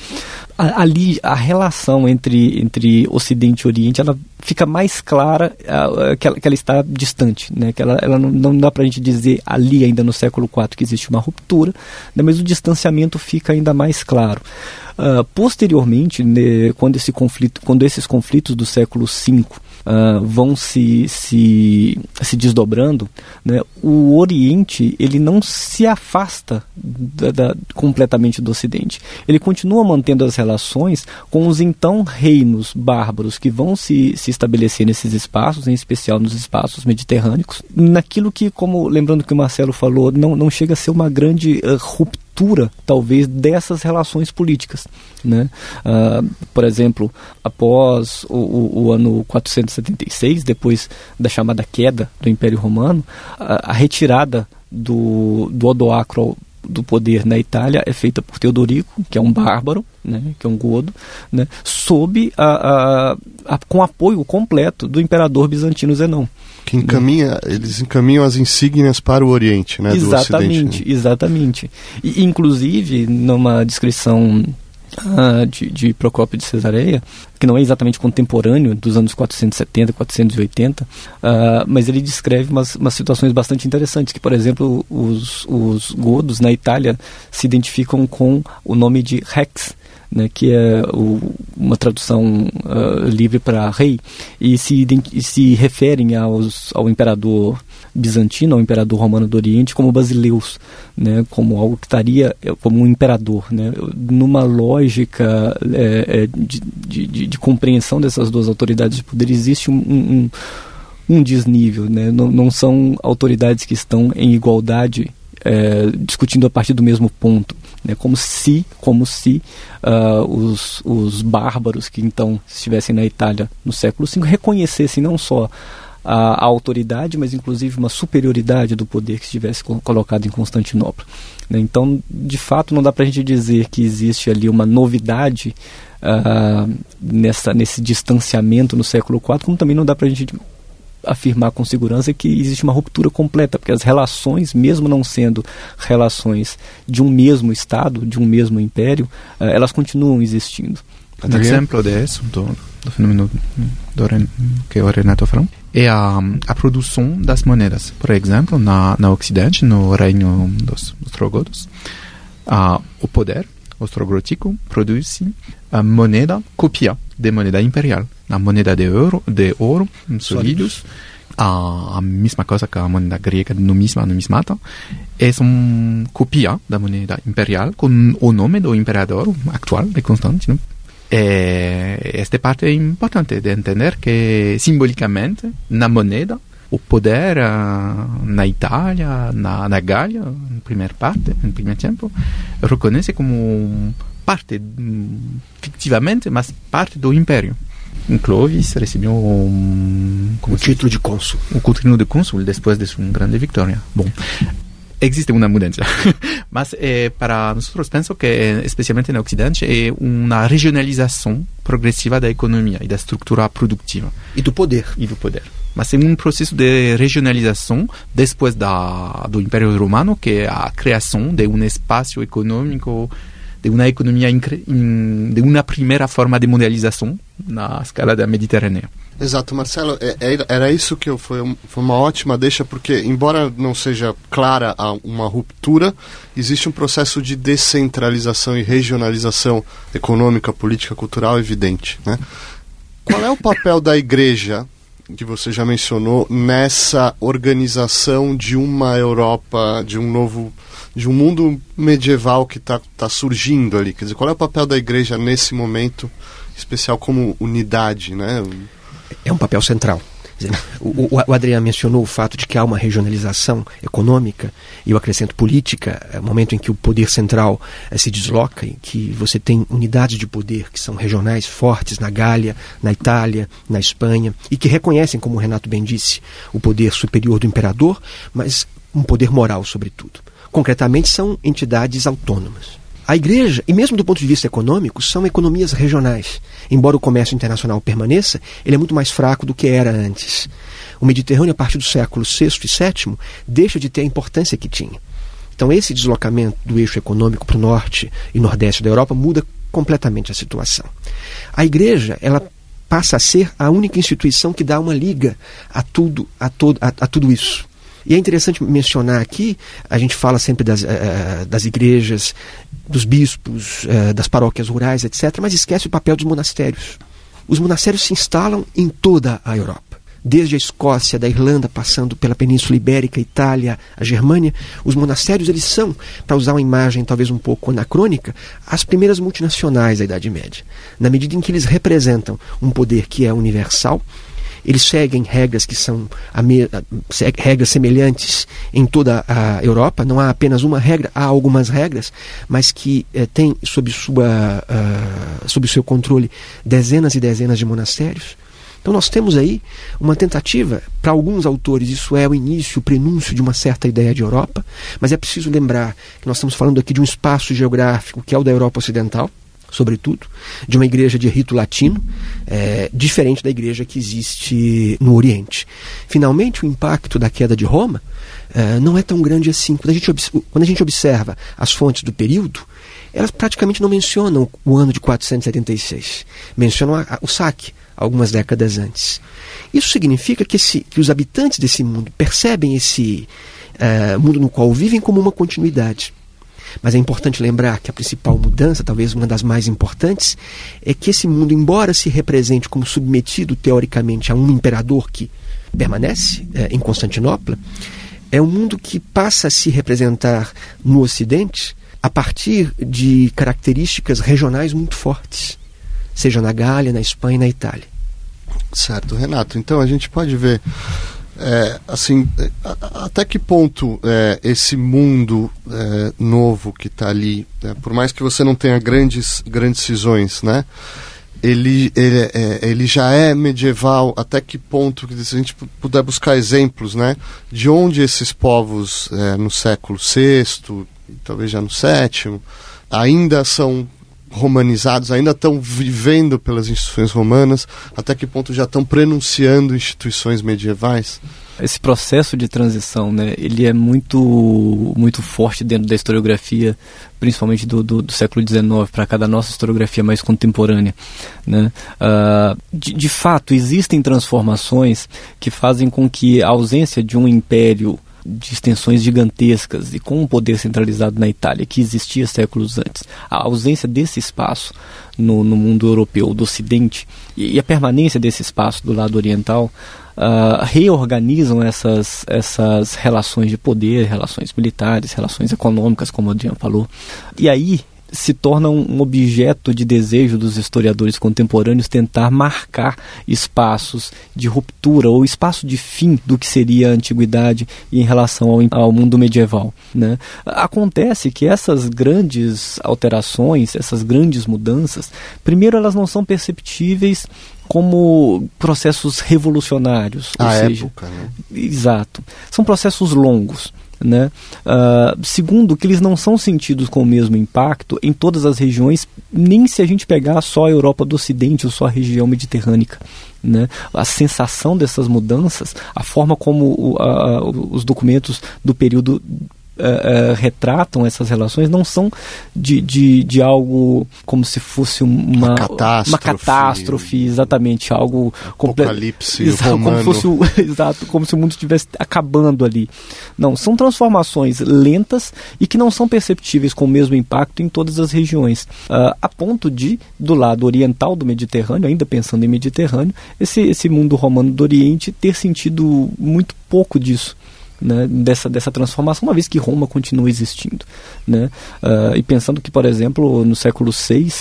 Ali a relação entre, entre Ocidente e Oriente ela fica mais clara uh, que, ela, que ela está distante, né, que ela, ela não, não dá para a gente dizer ali ainda no século IV que existe uma ruptura, né, mas o distanciamento fica ainda mais claro. Uh, posteriormente, né, quando, esse conflito, quando esses conflitos do século V uh, vão se, se, se desdobrando, né, o Oriente ele não se afasta da, da, completamente do Ocidente. Ele continua mantendo as, relações com os então reinos bárbaros que vão se, se estabelecer nesses espaços, em especial nos espaços mediterrâneos, naquilo que, como lembrando que o Marcelo falou, não, não chega a ser uma grande uh, ruptura, talvez, dessas relações políticas. Né? Uh, por exemplo, após o, o, o, ano 476, depois da chamada queda do Império Romano, a, a retirada do, do Odoacro do poder na Itália é feita por Teodorico, que é um bárbaro, né, que é um godo, né, sob a, a, a, com apoio completo do imperador bizantino Zenão. Que encaminha, né? eles encaminham as insígnias para o Oriente, né, exatamente, do Ocidente. Né? Exatamente, E, inclusive, numa descrição uh, de, de Procópio de Cesareia, que não é exatamente contemporâneo dos anos 470, 480, uh, mas ele descreve umas, umas situações bastante interessantes, que, por exemplo, os, os godos na Itália se identificam com o nome de Rex, né, que é o, uma tradução uh, livre para rei, e se, se referem aos, ao imperador bizantino, ao imperador romano do Oriente, como basileus, né, como algo que estaria é, como um imperador. Né, numa lógica é, de, de, de, compreensão dessas duas autoridades de poder, existe um, um, um desnível. Né, não, não são autoridades que estão em igualdade é, discutindo a partir do mesmo ponto, né? como se, como se uh, os, os bárbaros que então estivessem na Itália no século V reconhecessem não só a, a, autoridade, mas inclusive uma superioridade do poder que estivesse colocado em Constantinopla. Né? Então, de fato, não dá para a gente dizer que existe ali uma novidade uh, nessa, nesse distanciamento no século IV, como também não dá para a gente afirmar com segurança que existe uma ruptura completa, porque as relações, mesmo não sendo relações de um mesmo Estado, de um mesmo império, uh, elas continuam existindo. Um exemplo disso, do, do fenômeno do, que o Renato falou, é a, a produção das moedas. Por exemplo, na, na Ocidente, no reino dos ostrogodos, uh, o poder ostrogótico produz a moneda cópia de moneda imperial. A moneda de ouro, de ouro sólidos, a, a mesma coisa que a moneda grega, numisma, numismata, é uma cópia da moneda imperial com o nome do imperador atual de Constantino. E esta parte é importante de entender que simbolicamente na moneda o poder uh, na Itália, na, na Gália, na primeira parte, no primeiro tempo, reconhece como parte, fictivamente, mas parte do império. Clovis recebeu um, o título de cônsul. O título de cônsul depois de sua grande vitória. Bom, existe uma mudança, mas eh, para nós penso que especialmente no Ocidente é uma regionalização progressiva da economia e da estrutura produtiva e do poder e do poder. Mas é um processo de regionalização depois da do Império Romano que é a criação de um espaço econômico de uma economia de uma primeira forma de mundialização na escala da Mediterrânea. Exato, Marcelo, é, é, era isso que eu, foi, uma ótima deixa, porque, embora não seja clara uma ruptura, existe um processo de descentralização e regionalização econômica, política, cultural evidente. Né? Qual é o papel da igreja, que você já mencionou, nessa organização de uma Europa, de um novo de um mundo medieval que está tá surgindo ali. Quer dizer, qual é o papel da igreja nesse momento especial como unidade, né? É um papel central. O, o, o Adriano mencionou o fato de que há uma regionalização econômica e eu acrescento política, é o momento em que o poder central é, se desloca, em que você tem unidades de poder que são regionais fortes na Gália, na Itália, na Espanha e que reconhecem, como o Renato bem disse, o poder superior do imperador, mas um poder moral sobretudo concretamente, são entidades autônomas. A igreja, e mesmo do ponto de vista econômico, são economias regionais. Embora o comércio internacional permaneça, ele é muito mais fraco do que era antes. O Mediterrâneo, a partir do século VI e VII, deixa de ter a importância que tinha. Então, esse deslocamento do eixo econômico para o norte e nordeste da Europa muda completamente a situação. A igreja, ela passa a ser a única instituição que dá uma liga a tudo, a, todo, a, a tudo isso. E é interessante mencionar aqui, a gente fala sempre das, uh, das igrejas, dos bispos, uh, das paróquias rurais, etc., mas esquece o papel dos monastérios. Os monastérios se instalam em toda a Europa. desde a Escócia, da Irlanda, passando pela Península Ibérica, Itália, a Germânia, os monastérios eles são, para usar uma imagem talvez um pouco anacrônica, as primeiras multinacionais da Idade Média, na medida em que eles representam um poder que é universal, eles seguem regras que são regras semelhantes em toda a Europa. Não há apenas uma regra, há algumas regras, mas que eh, têm sob, sua, uh, sob seu controle dezenas e dezenas de monastérios. Então nós temos aí uma tentativa, para alguns autores isso é o início, o prenúncio de uma certa ideia de Europa, mas é preciso lembrar que nós estamos falando aqui de um espaço geográfico que é o da Europa Ocidental, sobretudo, de uma igreja de rito latino, é, diferente da igreja que existe no Oriente. Finalmente, o impacto da queda de Roma é, não é tão grande assim. Quando a, gente, quando a gente observa as fontes do período, elas praticamente não mencionam o ano de 476, mencionam a, a, o saque algumas décadas antes. Isso significa que, esse, que os habitantes desse mundo percebem esse uh, mundo no qual vivem como uma continuidade. Mas é importante lembrar que a principal mudança, talvez uma das mais importantes, é que esse mundo, embora se represente como submetido teoricamente a um imperador que permanece é, em Constantinopla, é um mundo que passa a se representar no Ocidente a partir de características regionais muito fortes, seja na Gália, na Espanha e na Itália. Certo, Renato. Então a gente pode ver é, assim, até que ponto é, esse mundo é, novo que está ali, né, por mais que você não tenha grandes, grandes cisões, né? Ele, ele, é, ele já é medieval, até que ponto, se a gente puder buscar exemplos, né? De onde esses povos é, no século VI, talvez já no sétimo, ainda são romanizados, ainda estão vivendo pelas instituições romanas, até que ponto já estão prenunciando instituições medievais? Esse processo de transição, né, ele é muito, muito forte dentro da historiografia, principalmente do, do, do século XIX para cá, da nossa historiografia mais contemporânea. Né? Uh, de, de fato, existem transformações que fazem com que a ausência de um império de extensões gigantescas e com um poder centralizado na Itália que existia séculos antes, a ausência desse espaço no, no mundo europeu do Ocidente e, e, a permanência desse espaço do lado oriental uh, reorganizam essas, essas relações de poder, relações militares, relações econômicas, como o Adriano falou. E aí se torna um objeto de desejo dos historiadores contemporâneos tentar marcar espaços de ruptura ou espaço de fim do que seria a antiguidade em relação ao, ao mundo medieval. Né? Acontece que essas grandes alterações, essas grandes mudanças, primeiro elas não são perceptíveis como processos revolucionários. A seja, época, né? Exato. São processos longos. Né? Uh, segundo, que eles não são sentidos com o mesmo impacto em todas as regiões, nem se a gente pegar só a Europa do Ocidente ou só a região mediterrânea. Né? A sensação dessas mudanças, a forma como o, a, os documentos do período uh, uh, retratam essas relações não são de, de, de algo como se fosse uma, uma catástrofe, uma catástrofe exatamente, algo apocalipse exato, como, fosse, exato, como se o mundo estivesse acabando ali. Não, são transformações lentas e que não são perceptíveis com o mesmo impacto em todas as regiões, uh, a ponto de, do lado oriental do Mediterrâneo, ainda pensando em Mediterrâneo, esse, esse mundo romano do Oriente ter sentido muito pouco disso né, dessa, dessa transformação, uma vez que Roma continua existindo. Né? Uh, e pensando que, por exemplo, no século VI,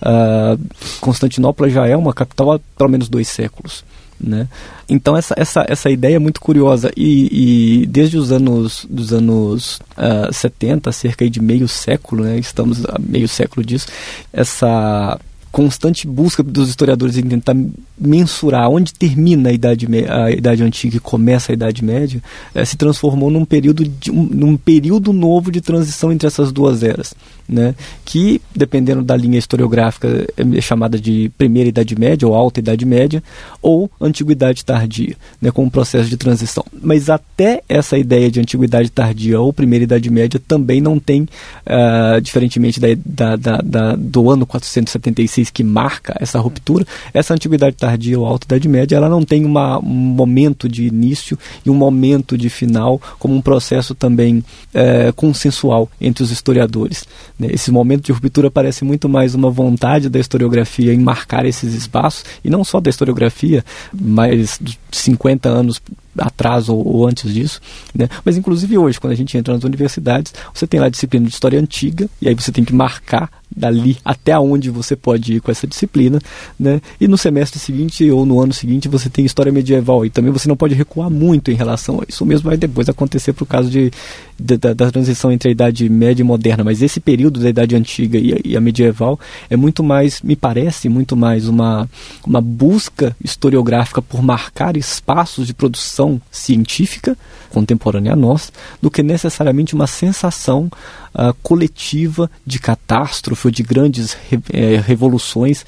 uh, Constantinopla já é uma capital há pelo menos dois séculos. Né? Então essa, essa, essa ideia é muito curiosa e, e desde os anos dos anos uh, ah, 70, cerca de meio século, né? estamos a meio século disso, essa constante busca dos historiadores em tentar mensurar onde termina a idade, a idade antiga e começa a idade média, é, se transformou num período, de, um, num período novo de transição entre essas duas eras, né? que, dependendo da linha historiográfica, é chamada de primeira idade média ou alta idade média, ou antiguidade tardia, né? como um processo de transição. Mas até essa ideia de antiguidade tardia ou primeira idade média também não tem, uh, diferentemente da, da, da, do ano 476 66 que marca essa ruptura, essa antiguidade tardia ou alta idade média, ela não tem uma, um momento de início e um momento de final como um processo também é, consensual entre os historiadores. Né? Esse momento de ruptura parece muito mais uma vontade da historiografia em marcar esses espaços, e não só da historiografia, mas 50 anos atrás ou, ou, antes disso, né? Mas inclusive hoje, quando a gente entra nas universidades, você tem lá a disciplina de história antiga e aí você tem que marcar dali até onde você pode ir com essa disciplina, né? E no semestre seguinte ou no ano seguinte você tem história medieval e também você não pode recuar muito em relação a isso. O mesmo vai depois acontecer para o caso de, de da, da, transição entre a idade média e moderna, mas esse período da idade antiga e a, e a, medieval é muito mais, me parece, muito mais uma, uma busca historiográfica por marcar espaços de produção científica contemporânea a nós, do que necessariamente uma sensação uh, coletiva de catástrofe ou de grandes re eh, revoluções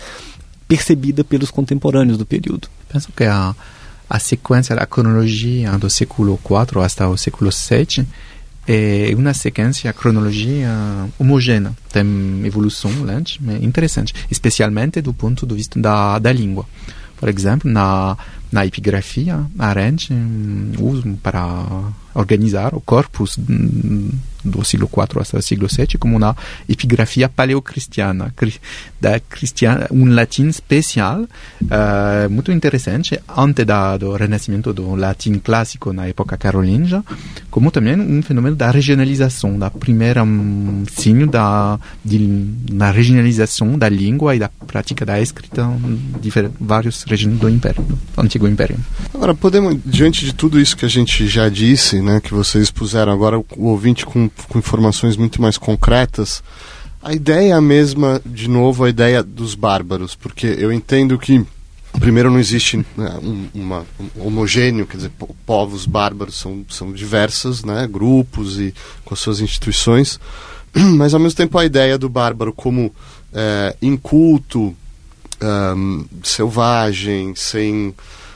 percebida pelos contemporâneos do período. Penso que a, a sequência, a cronologia do século IV até o século VII é uma sequência, cronologia homogênea. Tem evolução lenta, mas interessante, especialmente do ponto de vista da, da língua. Por exemplo, na, na epigrafia, Arendt usa para organizar o corpus do século IV o século VII como uma epigrafia paleocristiana, da cristiana, um latim especial, uh, muito interessante, antes da, do renascimento do latim clássico na época carolíngia, como também um fenômeno da regionalização, da primeira um, signo da de, na regionalização da língua e da prática da escrita em várias regiões do Império, do Antigo Império. Agora, podemos, diante de tudo isso que a gente já disse, né, que vocês puseram agora o ouvinte com, com informações muito mais concretas, a ideia é a mesma, de novo, a ideia dos bárbaros, porque eu entendo que primeiro não existe né, um, uma, um homogêneo, quer dizer, povos bárbaros são, são diversos, né, grupos e com as suas instituições, mas ao mesmo tempo a ideia do bárbaro como é, inculto, um, selvagem, sem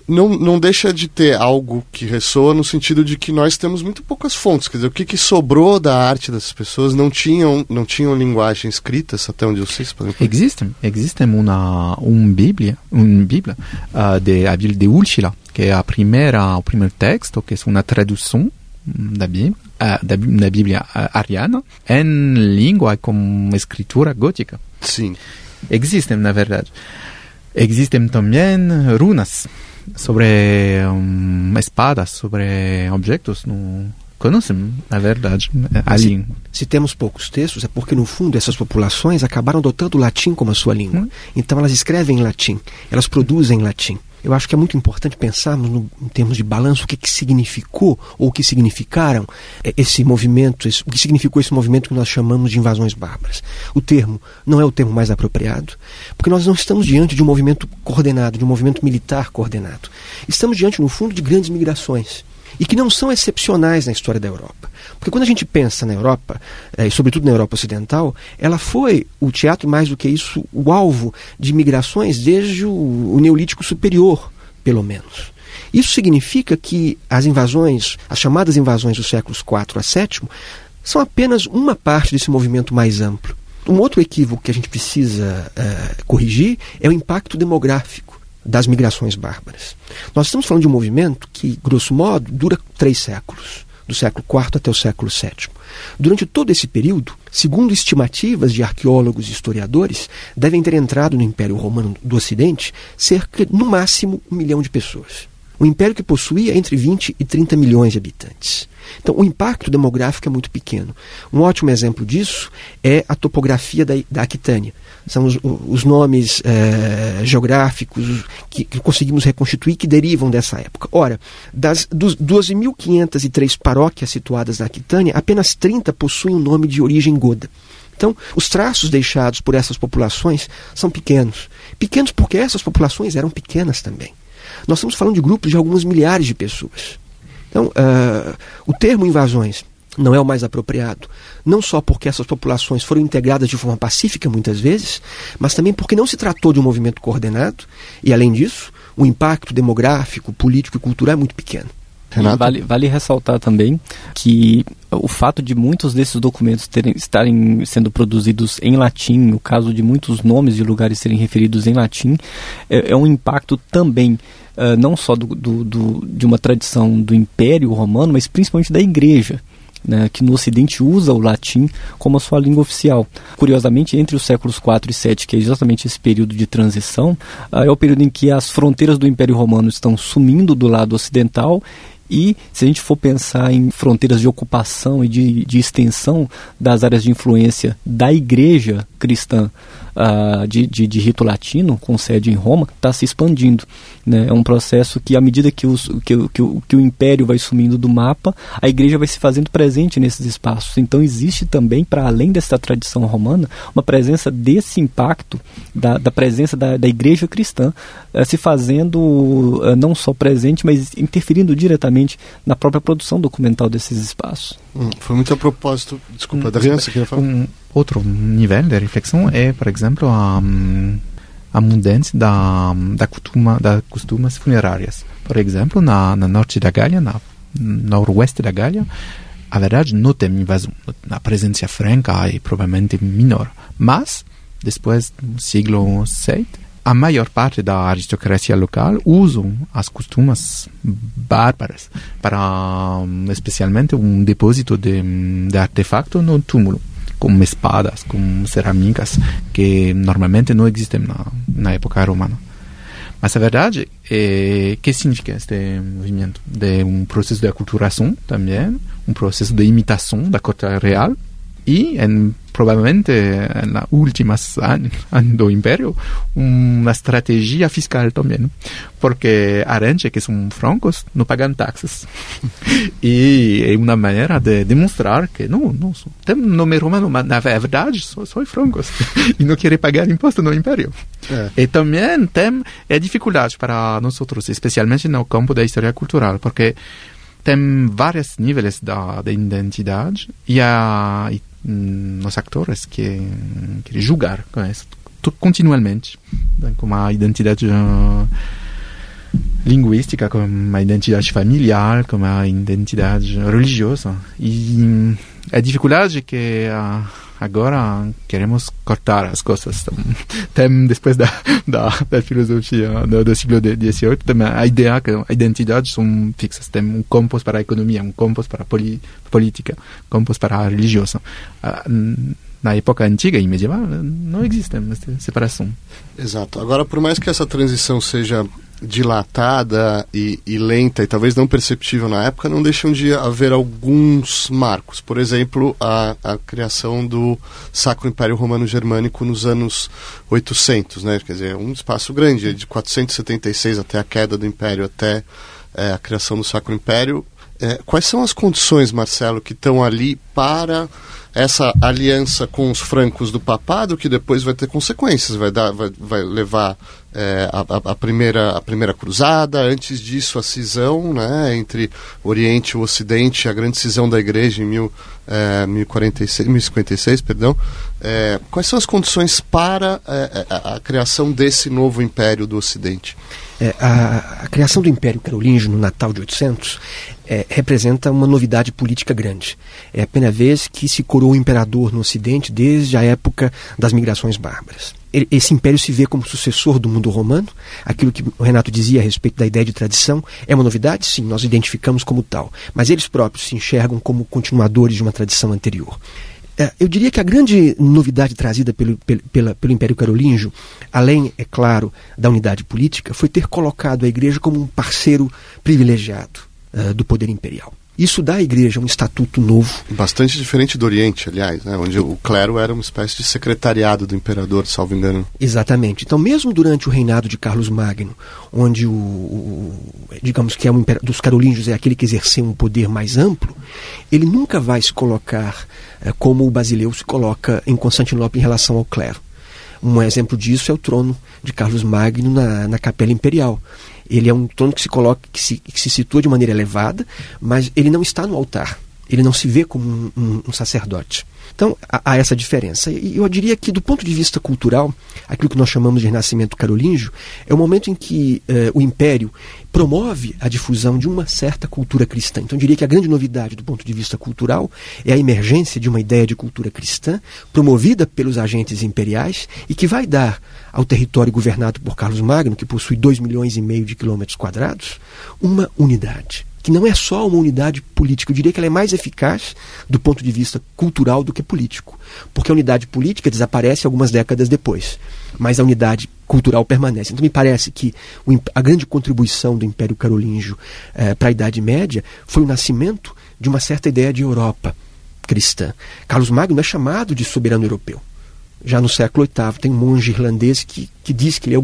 não, não deixa de ter algo que ressoa no sentido de que nós temos muito poucas fontes. Quer dizer, o que, que sobrou da arte dessas pessoas não tinham, não tinham linguagem escrita, até onde eu sei. Existem, existem uma, uma Bíblia, uma Bíblia uh, de, a Bíblia de Úlcila, que é a primeira, o primeiro texto, que é uma tradução da Bíblia, uh, da, da Bíblia ariana, em língua com escritura gótica. Sim. Existem, na verdade. Existem também runas sobre um, espadas, sobre objetos, não conhecem, na verdade, ali. Se, se, temos poucos textos, é porque, no fundo, essas populações acabaram adotando o latim como a sua língua. Hum. Então, elas escrevem em latim, elas produzem em latim. Eu acho que é muito importante pensarmos no, em termos de balanço o que, que significou ou o que significaram é, esse movimento, esse, o que significou esse movimento que nós chamamos de invasões bárbaras. O termo não é o termo mais apropriado, porque nós não estamos diante de um movimento coordenado, de um movimento militar coordenado. Estamos diante, no fundo, de grandes migrações e que não são excepcionais na história da Europa. Porque quando a gente pensa na Europa, eh, e sobretudo na Europa Ocidental, ela foi o teatro, mais do que isso, o alvo de migrações desde o, o Neolítico Superior, pelo menos. Isso significa que as invasões, as chamadas invasões dos séculos IV a VII, são apenas uma parte desse movimento mais amplo. Um outro equívoco que a gente precisa uh, corrigir é o impacto demográfico das migrações bárbaras. Nós estamos falando de um movimento que, grosso modo, dura três séculos, do século IV até o século VII. Durante todo esse período, segundo estimativas de arqueólogos e historiadores, devem ter entrado no Império Romano do Ocidente cerca, no máximo, um milhão de pessoas. Um império que possuía entre 20 e 30 milhões de habitantes. Então, o impacto demográfico é muito pequeno. Um ótimo exemplo disso é a topografia da, da Aquitânia são os, os nomes é, geográficos que, que, conseguimos reconstituir que derivam dessa época. Ora, das 12.503 paróquias situadas na Aquitânia, apenas 30 possuem o um nome de origem goda. Então, os traços deixados por essas populações são pequenos. Pequenos porque essas populações eram pequenas também. Nós estamos falando de grupos de algumas milhares de pessoas. Então, uh, o termo invasões não é o mais apropriado. Não só porque essas populações foram integradas de forma pacífica muitas vezes, mas também porque não se tratou de um movimento coordenado e, além disso, o impacto demográfico, político e cultural é muito pequeno. Renato? Vale, vale ressaltar também que o fato de muitos desses documentos terem, estarem sendo produzidos em latim, o caso de muitos nomes de lugares serem referidos em latim, é, é um impacto também uh, não só do, do, do, de uma tradição do Império Romano, mas principalmente da Igreja. Né, que no Ocidente usa o latim como a sua língua oficial. Curiosamente, entre os séculos 4 e 7, que é exatamente esse período de transição, uh, é o período em que as fronteiras do Império Romano estão sumindo do lado ocidental e se a gente for pensar em fronteiras de ocupação e de, de extensão das áreas de influência da igreja cristã uh, de, de, de, rito latino, com sede em Roma, está se expandindo. Né? É um processo que, à medida que, os, que, que, o, que o império vai sumindo do mapa, a igreja vai se fazendo presente nesses espaços. Então, existe também, para além dessa tradição romana, uma presença desse impacto, da, da presença da, da igreja cristã, uh, se fazendo uh, não só presente, mas interferindo diretamente na própria produção documental desses espaços. Hum, foi muito a propósito, desculpa, hum, da criança que falar. Um outro nível de reflexão é, por exemplo, a, a mudança da, da, costuma, da costumes funerárias. Por exemplo, na, na norte da Gália, na noroeste da Gália, a verdade não tem invasão. A presença franca é provavelmente menor. Mas, depois do século VII, a maior parte da aristocracia local usam as costumes bárbaras para, especialmente, um depósito de, de artefacto no túmulo como espadas, como cerâmicas, que normalmente não existem na, na época romana. Mas a verdade é que significa este movimento de um processo de aculturação também, um processo de imitação da corte real e em, provavelmente nas últimas anos do Império uma estratégia fiscal também porque a gente que são francos não pagam taxas e é uma maneira de demonstrar que não, não tem nome romano mas na verdade sou, sou francos e não querem pagar imposto no Império é. e também tem é dificuldade para nós outros especialmente no campo da história cultural porque tem vários níveis da, da identidade e, a, e nos actores que querem julgar com isso continuamente com uma identidade uh, linguística, com uma identidade familiar, com uma identidade religiosa. E a dificuldade que uh, agora queremos cortar as coisas. Tem, depois da, da, da filosofia do, do século XVIII, tem a ideia que a identidade são fixas. Tem um campus para a economia, um campus para a poli, política, um campus para a religiosa. Uh, na época antiga e medieval não existe essa separação. Exato. Agora, por mais que essa transição seja dilatada e, e, lenta e talvez não perceptível na época, não deixam de haver alguns marcos. Por exemplo, a, a criação do Sacro Império Romano Germânico nos anos 800, né? quer dizer, um espaço grande, de 476 até a queda do Império, até é, a criação do Sacro Império. É, quais são as condições, Marcelo, que estão ali para essa aliança com os francos do papado que depois vai ter consequências, vai, dar, vai, vai levar é, a, a, primeira, a primeira cruzada, antes disso a cisão né, entre Oriente e Ocidente, a grande cisão da igreja em mil, é, 1046, 1056. Perdão. É, quais são as condições para é, é, a, a, criação desse novo império do Ocidente? É, a, a, criação do Império Carolíngio no Natal de 800 é, representa uma novidade política grande. É a primeira vez que se coroa o imperador no Ocidente desde a época das migrações bárbaras esse império se vê como sucessor do mundo romano. Aquilo que o Renato dizia a respeito da ideia de tradição é uma novidade? Sim, nós identificamos como tal. Mas eles próprios se enxergam como continuadores de uma tradição anterior. É, eu diria que a grande novidade trazida pelo, pelo, pelo Império Carolíngio, além, é claro, da unidade política, foi ter colocado a Igreja como um parceiro privilegiado uh, do poder imperial. Isso dá à igreja um estatuto novo. Bastante diferente do Oriente, aliás, né? onde o clero era uma espécie de secretariado do imperador, salvo engano. Exatamente. Então, mesmo durante o reinado de Carlos Magno, onde o, o digamos que é um dos carolíngios é aquele que exerceu um poder mais amplo, ele nunca vai se colocar é, como o basileu se coloca em Constantinopla em relação ao clero. Um exemplo disso é o trono de Carlos Magno na, na Capela Imperial ele é um trono que se coloca, que se, que se situa de maneira elevada, mas ele não está no altar. Ele não se vê como um, um, um sacerdote. Então, há, essa diferença. E eu diria que, do ponto de vista cultural, aquilo que nós chamamos de renascimento carolíngio é o momento em que eh, o império promove a difusão de uma certa cultura cristã. Então, eu diria que a grande novidade do ponto de vista cultural é a emergência de uma ideia de cultura cristã promovida pelos agentes imperiais e que vai dar ao território governado por Carlos Magno, que possui 2 milhões e meio de quilômetros quadrados, uma unidade que não é só uma unidade política. Eu diria que ela é mais eficaz do ponto de vista cultural do que político. Porque a unidade política desaparece algumas décadas depois, mas a unidade cultural permanece. Então me parece que a grande contribuição do Império Carolíngio eh, para a Idade Média foi o nascimento de uma certa ideia de Europa cristã. Carlos Magno é chamado de soberano europeu. Já no século VIII tem um monge irlandês que, que diz que ele, é o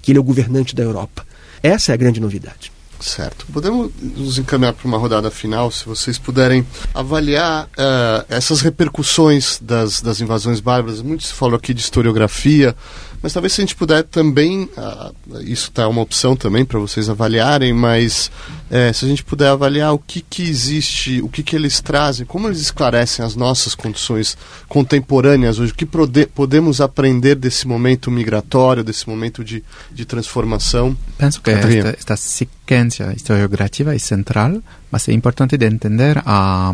que ele é o governante da Europa. Essa é a grande novidade. Certo. Podemos nos encaminhar para uma rodada final, se vocês puderem avaliar uh, essas repercussões das, das invasões bárbaras. Muito se falou aqui de historiografia, mas talvez se a gente puder também, uh, isso está uma opção também para vocês avaliarem, mas uh, se a gente puder avaliar o que, que existe, o que, que eles trazem, como eles esclarecem as nossas condições contemporâneas hoje, o que pode, podemos aprender desse momento migratório, desse momento de, de transformação. Penso que esta, esta sequência historiográfica é central, mas é importante de entender a,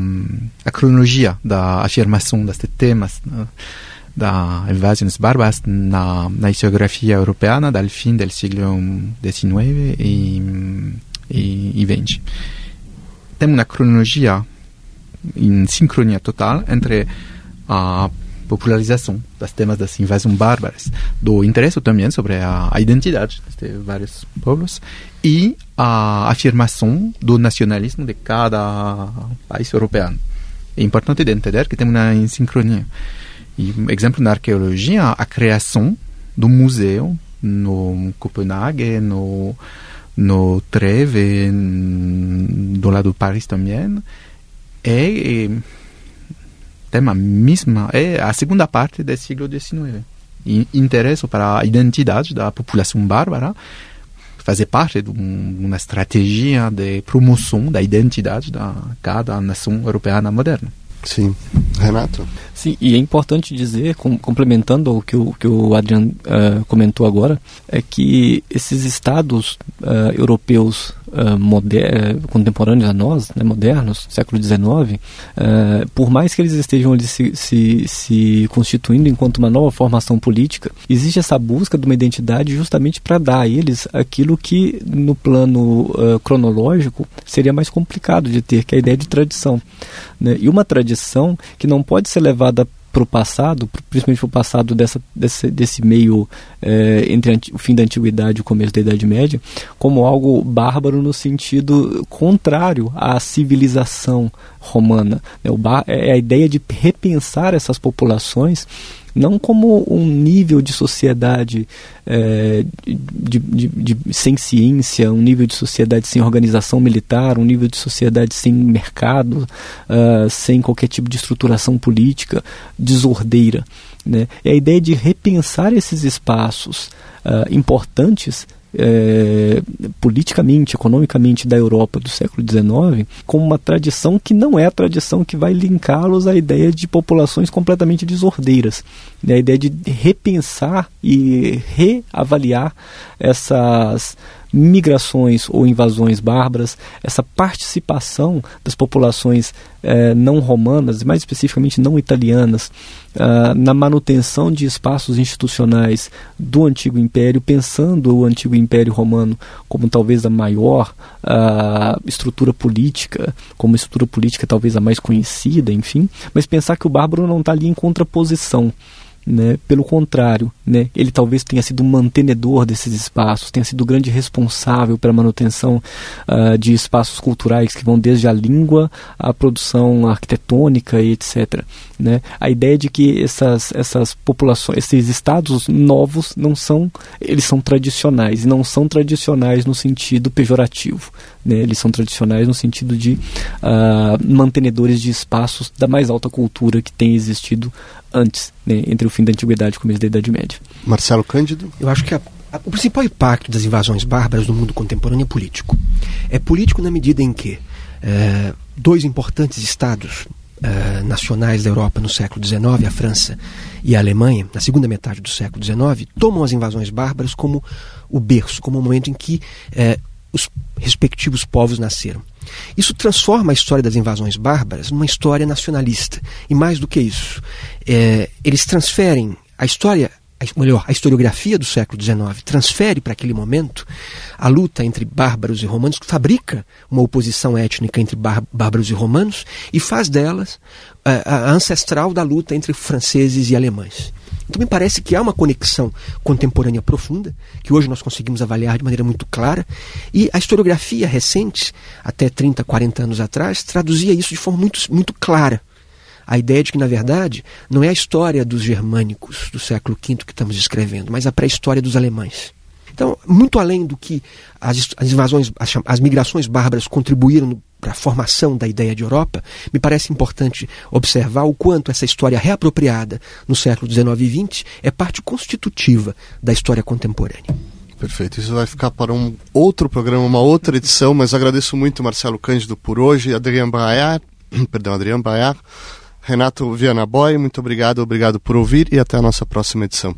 a cronologia da afirmação destes temas. Né? da invasões bárbaras na, na historiografia europeana dal fim do século XIX e, e, e XX. Tem uma cronologia em sincronia total entre a popularização dos temas das invasões bárbaras, do interesse também sobre a, a identidade de vários povos e a afirmação do nacionalismo de cada país europeu. É importante de entender que tem uma sincronia. Exemplo, na arqueologia, a criação do museu no Copenhague, no, no Treve, do lado de Paris também, é, é tem a mesma, é a segunda parte do século XIX. E interesse para a identidade da população bárbara fazer parte de uma estratégia de promoção da identidade da cada nação europeia moderna. Sim. Renato? Sim, e é importante dizer, com, complementando o que o, que o Adriano uh, comentou agora, é que esses estados uh, europeus uh, moder, contemporâneos a nós, né, modernos, século XIX, por mais que eles estejam ali se, se, se, constituindo enquanto uma nova formação política, existe essa busca de uma identidade justamente para dar a eles aquilo que, no plano cronológico, seria mais complicado de ter, que é a ideia de tradição. Né? E uma tradição que não pode ser levada para o passado, principalmente para o passado dessa, desse, desse meio é, entre o fim da antiguidade e o começo da Idade Média, como algo bárbaro no sentido contrário à civilização romana. Né? Bar, é a ideia de repensar essas populações não como um nível de sociedade é, de, de, de, sem ciência, um nível de sociedade sem organização militar, um nível de sociedade sem mercado, uh, sem qualquer tipo de estruturação política, desordeira. Né? É a ideia de repensar esses espaços uh, importantes é, politicamente, economicamente da Europa do século XIX como uma tradição que não é a tradição que vai linká-los à ideia de populações completamente desordeiras. Né? A ideia de repensar e reavaliar essas migrações ou invasões bárbaras, essa participação das populações eh, não romanas, mais especificamente não italianas, uh, na manutenção de espaços institucionais do antigo império, pensando o antigo império romano como talvez a maior uh, estrutura política, como estrutura política talvez a mais conhecida, enfim, mas pensar que o bárbaro não está ali em contraposição né? Pelo contrário, né? ele talvez tenha sido mantenedor desses espaços, tenha sido grande responsável pela manutenção uh, de espaços culturais que vão desde a língua à produção arquitetônica e etc. Né? A ideia de que essas, essas populações, esses estados novos não são, eles são tradicionais e não são tradicionais no sentido pejorativo. Né? Eles são tradicionais no sentido de uh, mantenedores de espaços da mais alta cultura que tem existido antes, né? entre o fim da Antiguidade e o começo da Idade Média. Marcelo Cândido? Eu acho que a, a, o principal impacto das invasões bárbaras no mundo contemporâneo é político. É político na medida em que é, dois importantes estados uh, nacionais da Europa no século XIX, a França e a Alemanha, na segunda metade do século XIX, tomam as invasões bárbaras como o berço, como o momento em que uh, os respectivos povos nasceram. Isso transforma a história das invasões bárbaras numa história nacionalista. E mais do que isso, é, eles transferem a história melhor, a historiografia do século XIX transfere para aquele momento a luta entre bárbaros e romanos, fabrica uma oposição étnica entre bárbaros e romanos e faz delas a, a ancestral da luta entre franceses e alemães. Então me parece que há uma conexão contemporânea profunda, que hoje nós conseguimos avaliar de maneira muito clara, e a historiografia recente, até 30, 40 anos atrás, traduzia isso de forma muito, muito clara a ideia de que, na verdade, não é a história dos germânicos do século V que estamos descrevendo, mas a pré-história dos alemães. Então, muito além do que as, as invasões, as, as migrações bárbaras contribuíram para a formação da ideia de Europa, me parece importante observar o quanto essa história reapropriada no século XIX e XX é parte constitutiva da história contemporânea. Perfeito. Isso vai ficar para um outro programa, uma outra edição, mas agradeço muito Marcelo Cândido por hoje, Adriano Baiar, perdão, Adriano Baiar, Renato Viana Boy, muito obrigado, obrigado por ouvir e até a nossa próxima edição.